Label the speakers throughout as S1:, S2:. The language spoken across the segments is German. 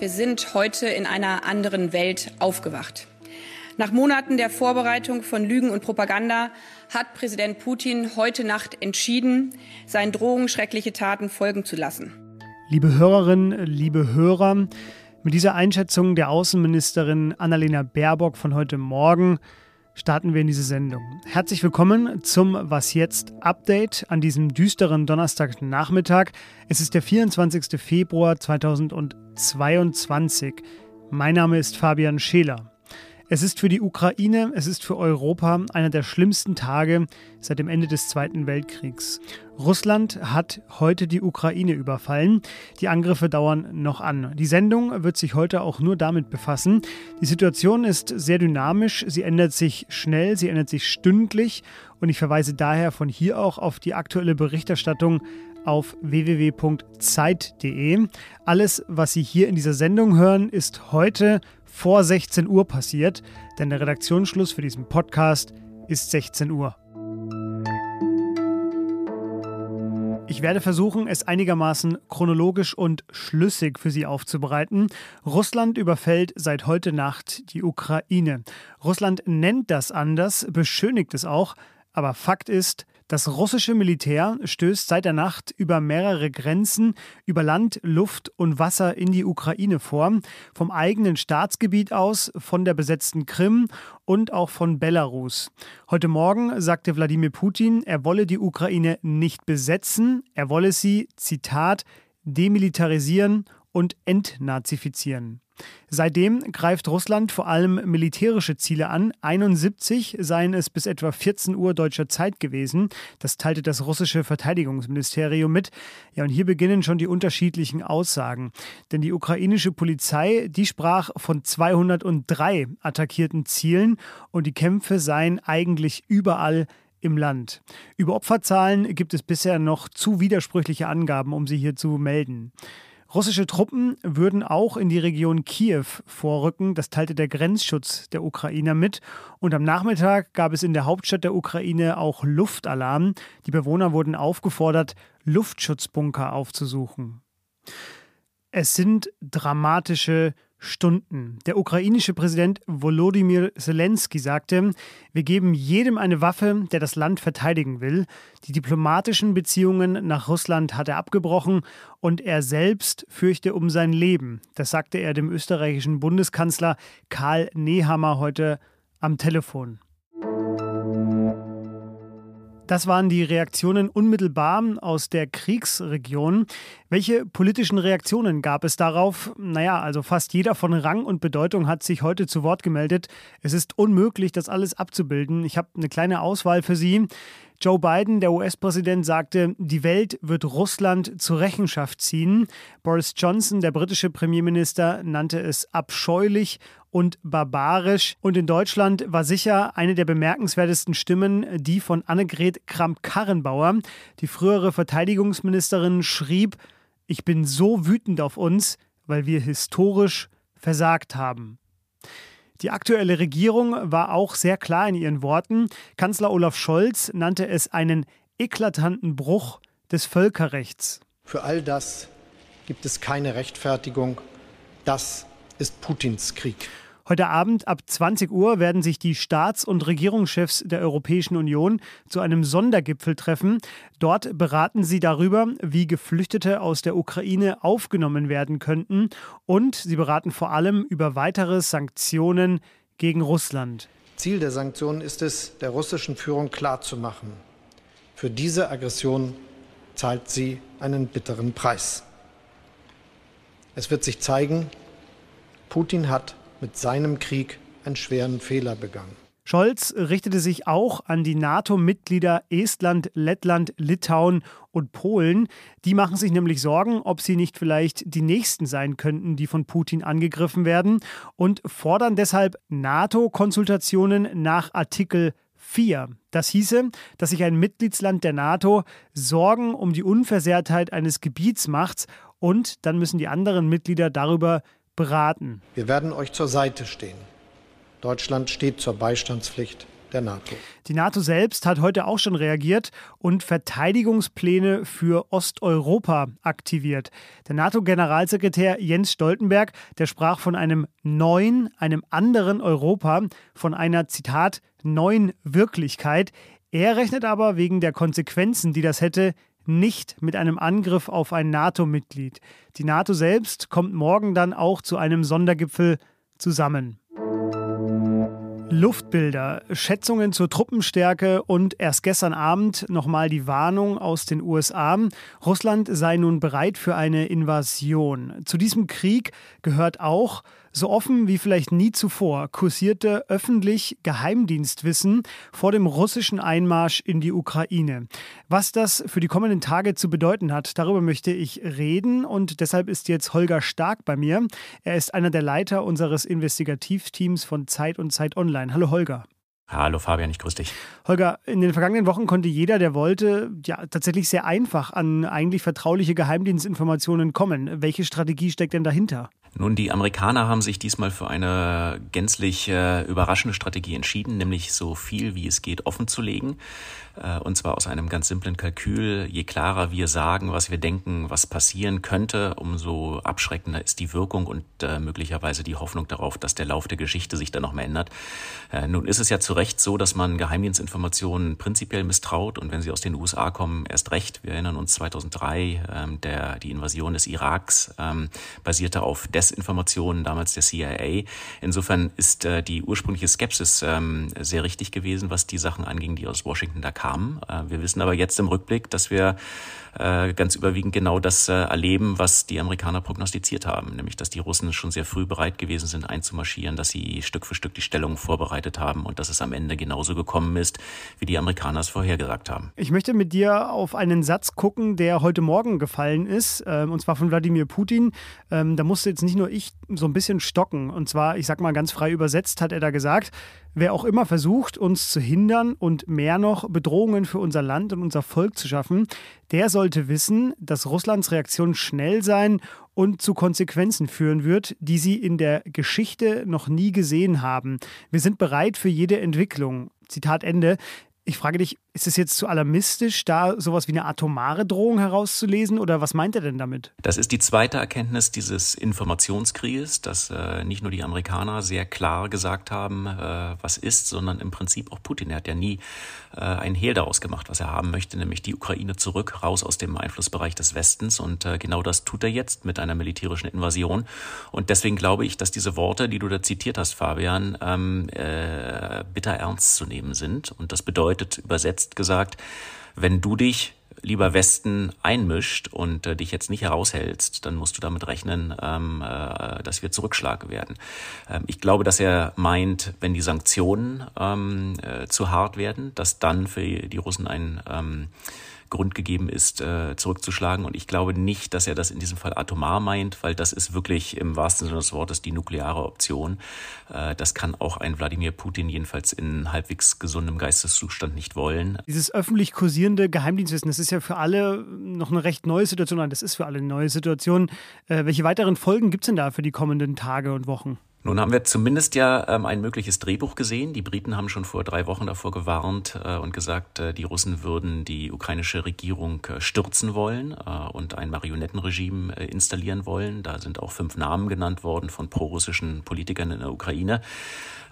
S1: Wir sind heute in einer anderen Welt aufgewacht. Nach Monaten der Vorbereitung von Lügen und Propaganda hat Präsident Putin heute Nacht entschieden, seinen Drohungen schreckliche Taten folgen zu lassen.
S2: Liebe Hörerinnen, liebe Hörer, mit dieser Einschätzung der Außenministerin Annalena Baerbock von heute Morgen starten wir in diese Sendung. Herzlich willkommen zum Was jetzt Update an diesem düsteren Donnerstagnachmittag. Es ist der 24. Februar 2022. Mein Name ist Fabian Scheler. Es ist für die Ukraine, es ist für Europa einer der schlimmsten Tage seit dem Ende des Zweiten Weltkriegs. Russland hat heute die Ukraine überfallen. Die Angriffe dauern noch an. Die Sendung wird sich heute auch nur damit befassen. Die Situation ist sehr dynamisch, sie ändert sich schnell, sie ändert sich stündlich und ich verweise daher von hier auch auf die aktuelle Berichterstattung auf www.zeit.de. Alles, was Sie hier in dieser Sendung hören, ist heute vor 16 Uhr passiert, denn der Redaktionsschluss für diesen Podcast ist 16 Uhr. Ich werde versuchen, es einigermaßen chronologisch und schlüssig für Sie aufzubereiten. Russland überfällt seit heute Nacht die Ukraine. Russland nennt das anders, beschönigt es auch, aber Fakt ist, das russische Militär stößt seit der Nacht über mehrere Grenzen, über Land, Luft und Wasser in die Ukraine vor, vom eigenen Staatsgebiet aus, von der besetzten Krim und auch von Belarus. Heute Morgen sagte Wladimir Putin, er wolle die Ukraine nicht besetzen, er wolle sie, Zitat, demilitarisieren und entnazifizieren. Seitdem greift Russland vor allem militärische Ziele an. 71 seien es bis etwa 14 Uhr deutscher Zeit gewesen. Das teilte das russische Verteidigungsministerium mit. Ja, und hier beginnen schon die unterschiedlichen Aussagen. Denn die ukrainische Polizei, die sprach von 203 attackierten Zielen und die Kämpfe seien eigentlich überall im Land. Über Opferzahlen gibt es bisher noch zu widersprüchliche Angaben, um sie hier zu melden. Russische Truppen würden auch in die Region Kiew vorrücken. Das teilte der Grenzschutz der Ukrainer mit. Und am Nachmittag gab es in der Hauptstadt der Ukraine auch Luftalarm. Die Bewohner wurden aufgefordert, Luftschutzbunker aufzusuchen. Es sind dramatische Stunden. Der ukrainische Präsident Volodymyr Zelensky sagte, wir geben jedem eine Waffe, der das Land verteidigen will. Die diplomatischen Beziehungen nach Russland hat er abgebrochen und er selbst fürchte um sein Leben. Das sagte er dem österreichischen Bundeskanzler Karl Nehammer heute am Telefon. Das waren die Reaktionen unmittelbar aus der Kriegsregion. Welche politischen Reaktionen gab es darauf? Naja, also fast jeder von Rang und Bedeutung hat sich heute zu Wort gemeldet. Es ist unmöglich, das alles abzubilden. Ich habe eine kleine Auswahl für Sie. Joe Biden, der US-Präsident, sagte, die Welt wird Russland zur Rechenschaft ziehen. Boris Johnson, der britische Premierminister, nannte es abscheulich und barbarisch. Und in Deutschland war sicher eine der bemerkenswertesten Stimmen die von Annegret Kramp-Karrenbauer. Die frühere Verteidigungsministerin schrieb, ich bin so wütend auf uns, weil wir historisch versagt haben. Die aktuelle Regierung war auch sehr klar in ihren Worten. Kanzler Olaf Scholz nannte es einen eklatanten Bruch des Völkerrechts.
S3: Für all das gibt es keine Rechtfertigung. Das ist Putins Krieg.
S2: Heute Abend ab 20 Uhr werden sich die Staats- und Regierungschefs der Europäischen Union zu einem Sondergipfel treffen. Dort beraten sie darüber, wie Geflüchtete aus der Ukraine aufgenommen werden könnten. Und sie beraten vor allem über weitere Sanktionen gegen Russland.
S3: Ziel der Sanktionen ist es, der russischen Führung klarzumachen, für diese Aggression zahlt sie einen bitteren Preis. Es wird sich zeigen, Putin hat mit seinem Krieg einen schweren Fehler begangen.
S2: Scholz richtete sich auch an die NATO-Mitglieder Estland, Lettland, Litauen und Polen. Die machen sich nämlich Sorgen, ob sie nicht vielleicht die Nächsten sein könnten, die von Putin angegriffen werden und fordern deshalb NATO-Konsultationen nach Artikel 4. Das hieße, dass sich ein Mitgliedsland der NATO Sorgen um die Unversehrtheit eines Gebiets macht und dann müssen die anderen Mitglieder darüber beraten.
S3: Wir werden euch zur Seite stehen. Deutschland steht zur Beistandspflicht der NATO.
S2: Die NATO selbst hat heute auch schon reagiert und Verteidigungspläne für Osteuropa aktiviert. Der NATO-Generalsekretär Jens Stoltenberg, der sprach von einem neuen, einem anderen Europa, von einer, Zitat, neuen Wirklichkeit. Er rechnet aber wegen der Konsequenzen, die das hätte, nicht mit einem Angriff auf ein NATO-Mitglied. Die NATO selbst kommt morgen dann auch zu einem Sondergipfel zusammen. Luftbilder, Schätzungen zur Truppenstärke und erst gestern Abend nochmal die Warnung aus den USA. Russland sei nun bereit für eine Invasion. Zu diesem Krieg gehört auch, so offen wie vielleicht nie zuvor kursierte öffentlich Geheimdienstwissen vor dem russischen Einmarsch in die Ukraine. Was das für die kommenden Tage zu bedeuten hat, darüber möchte ich reden und deshalb ist jetzt Holger Stark bei mir. Er ist einer der Leiter unseres Investigativteams von Zeit und Zeit Online. Hallo Holger.
S4: Hallo Fabian, ich grüße dich.
S2: Holger, in den vergangenen Wochen konnte jeder, der wollte, ja tatsächlich sehr einfach an eigentlich vertrauliche Geheimdienstinformationen kommen. Welche Strategie steckt denn dahinter?
S4: Nun, die Amerikaner haben sich diesmal für eine gänzlich äh, überraschende Strategie entschieden, nämlich so viel wie es geht offen zu legen. Äh, und zwar aus einem ganz simplen Kalkül. Je klarer wir sagen, was wir denken, was passieren könnte, umso abschreckender ist die Wirkung und äh, möglicherweise die Hoffnung darauf, dass der Lauf der Geschichte sich dann noch mal ändert. Äh, nun ist es ja zu Recht so, dass man Geheimdienstinformationen prinzipiell misstraut und wenn sie aus den USA kommen, erst recht. Wir erinnern uns 2003, ähm, der, die Invasion des Iraks ähm, basierte auf Desinformationen, damals der CIA. Insofern ist äh, die ursprüngliche Skepsis ähm, sehr richtig gewesen, was die Sachen anging, die aus Washington da kamen. Äh, wir wissen aber jetzt im Rückblick, dass wir äh, ganz überwiegend genau das äh, erleben, was die Amerikaner prognostiziert haben, nämlich dass die Russen schon sehr früh bereit gewesen sind einzumarschieren, dass sie Stück für Stück die Stellung vorbereitet haben und dass es am Ende genauso gekommen ist, wie die Amerikaner es vorhergesagt haben.
S2: Ich möchte mit dir auf einen Satz gucken, der heute Morgen gefallen ist, ähm, und zwar von Wladimir Putin. Ähm, da musste jetzt nicht nur ich so ein bisschen stocken. Und zwar, ich sag mal ganz frei übersetzt, hat er da gesagt, wer auch immer versucht, uns zu hindern und mehr noch Bedrohungen für unser Land und unser Volk zu schaffen, der sollte wissen, dass Russlands Reaktion schnell sein und zu Konsequenzen führen wird, die sie in der Geschichte noch nie gesehen haben. Wir sind bereit für jede Entwicklung. Zitat Ende. Ich frage dich, ist es jetzt zu alarmistisch, da sowas wie eine atomare Drohung herauszulesen oder was meint er denn damit?
S4: Das ist die zweite Erkenntnis dieses Informationskrieges, dass äh, nicht nur die Amerikaner sehr klar gesagt haben, äh, was ist, sondern im Prinzip auch Putin. Er hat ja nie äh, ein Hehl daraus gemacht, was er haben möchte, nämlich die Ukraine zurück, raus aus dem Einflussbereich des Westens. Und äh, genau das tut er jetzt mit einer militärischen Invasion. Und deswegen glaube ich, dass diese Worte, die du da zitiert hast, Fabian, ähm, äh, bitter ernst zu nehmen sind. Und das bedeutet übersetzt gesagt, wenn du dich lieber Westen einmischt und äh, dich jetzt nicht heraushältst, dann musst du damit rechnen, ähm, äh, dass wir zurückschlagen werden. Ähm, ich glaube, dass er meint, wenn die Sanktionen ähm, äh, zu hart werden, dass dann für die Russen ein ähm, Grund gegeben ist, äh, zurückzuschlagen. Und ich glaube nicht, dass er das in diesem Fall atomar meint, weil das ist wirklich im wahrsten Sinne des Wortes die nukleare Option. Äh, das kann auch ein Wladimir Putin jedenfalls in halbwegs gesundem Geisteszustand nicht wollen.
S2: Dieses öffentlich kursierende Geheimdienstwissen, das ist ja für alle noch eine recht neue Situation. Nein, das ist für alle eine neue Situation. Äh, welche weiteren Folgen gibt es denn da für die kommenden Tage und Wochen?
S4: Nun haben wir zumindest ja ähm, ein mögliches Drehbuch gesehen. Die Briten haben schon vor drei Wochen davor gewarnt äh, und gesagt, äh, die Russen würden die ukrainische Regierung äh, stürzen wollen äh, und ein Marionettenregime äh, installieren wollen. Da sind auch fünf Namen genannt worden von prorussischen Politikern in der Ukraine.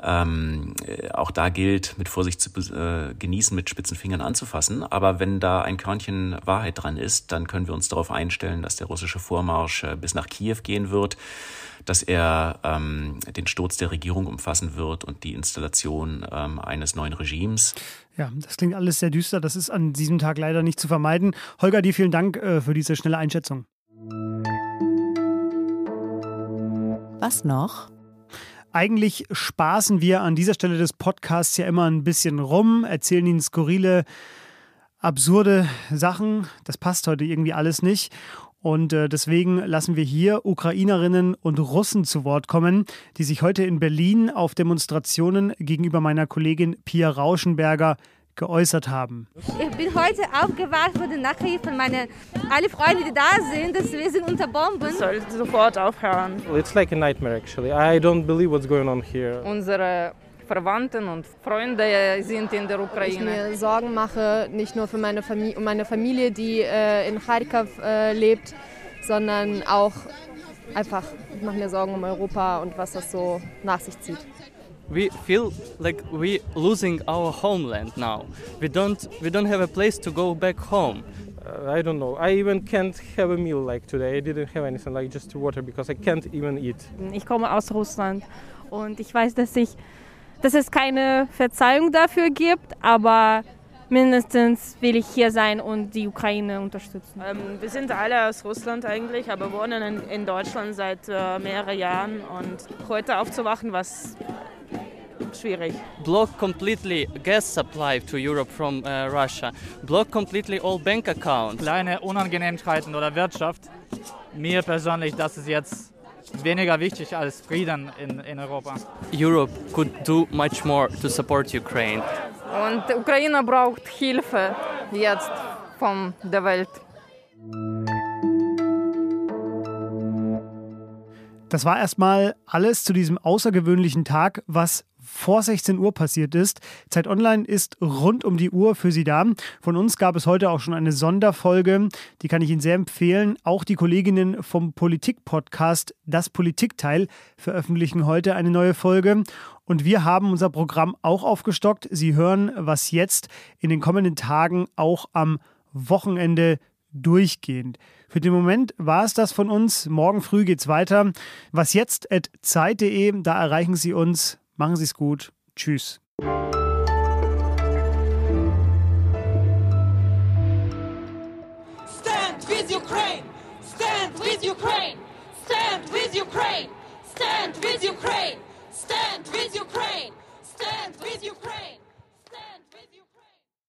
S4: Ähm, äh, auch da gilt, mit Vorsicht zu genießen, mit spitzen Fingern anzufassen. Aber wenn da ein Körnchen Wahrheit dran ist, dann können wir uns darauf einstellen, dass der russische Vormarsch bis nach Kiew gehen wird dass er ähm, den Sturz der Regierung umfassen wird und die Installation ähm, eines neuen Regimes.
S2: Ja, das klingt alles sehr düster. Das ist an diesem Tag leider nicht zu vermeiden. Holger, dir vielen Dank äh, für diese schnelle Einschätzung.
S5: Was noch?
S2: Eigentlich spaßen wir an dieser Stelle des Podcasts ja immer ein bisschen rum, erzählen Ihnen skurrile, absurde Sachen. Das passt heute irgendwie alles nicht. Und äh, deswegen lassen wir hier Ukrainerinnen und Russen zu Wort kommen, die sich heute in Berlin auf Demonstrationen gegenüber meiner Kollegin Pia Rauschenberger geäußert haben.
S6: Ich bin heute aufgewacht wurde Nachricht von meinen alle Freunde, die da sind, dass wir sind unter Bomben.
S7: Soll sofort aufhören.
S8: It's like a nightmare actually. I don't believe what's going on here.
S7: Unsere Verwandten und Freunde sind in der Ukraine.
S8: Ich mir Sorgen mache, nicht nur für meine Familie, um meine Familie, die äh, in Kharkiv äh, lebt, sondern auch einfach, ich mache mir Sorgen um Europa und was das so nach sich zieht.
S9: We feel like we losing our homeland now. We don't we don't have a place to go back home.
S10: Uh, I don't know. I even can't have a meal like today. I didn't have anything like just water because I can't even eat.
S11: Ich komme aus Russland und ich weiß, dass ich dass es keine Verzeihung dafür gibt, aber mindestens will ich hier sein und die Ukraine unterstützen.
S12: Ähm, wir sind alle aus Russland eigentlich, aber wohnen in, in Deutschland seit äh, mehreren Jahren und heute aufzuwachen, was schwierig.
S9: Block completely gas supply to Europe from uh, Russia. Block completely all bank accounts.
S13: Kleine Unangenehmkeiten oder Wirtschaft. Mir persönlich, das ist jetzt weniger wichtig als Frieden in, in Europa.
S9: Europe could do much more to support Ukraine.
S7: Und die Ukraine braucht Hilfe jetzt von der Welt.
S2: Das war erstmal alles zu diesem außergewöhnlichen Tag, was vor 16 Uhr passiert ist. Zeit Online ist rund um die Uhr für Sie da. Von uns gab es heute auch schon eine Sonderfolge, die kann ich Ihnen sehr empfehlen. Auch die Kolleginnen vom Politik-Podcast Das Politikteil veröffentlichen heute eine neue Folge. Und wir haben unser Programm auch aufgestockt. Sie hören, was jetzt in den kommenden Tagen auch am Wochenende durchgehend. Für den Moment war es das von uns. Morgen früh geht's weiter. Was jetzt at zeit.de, da erreichen Sie uns. Machen Sie es gut. Tschüss.
S14: Stand with Ukraine! Stand with Ukraine! Stand with Ukraine! Stand with Ukraine! Stand with Ukraine!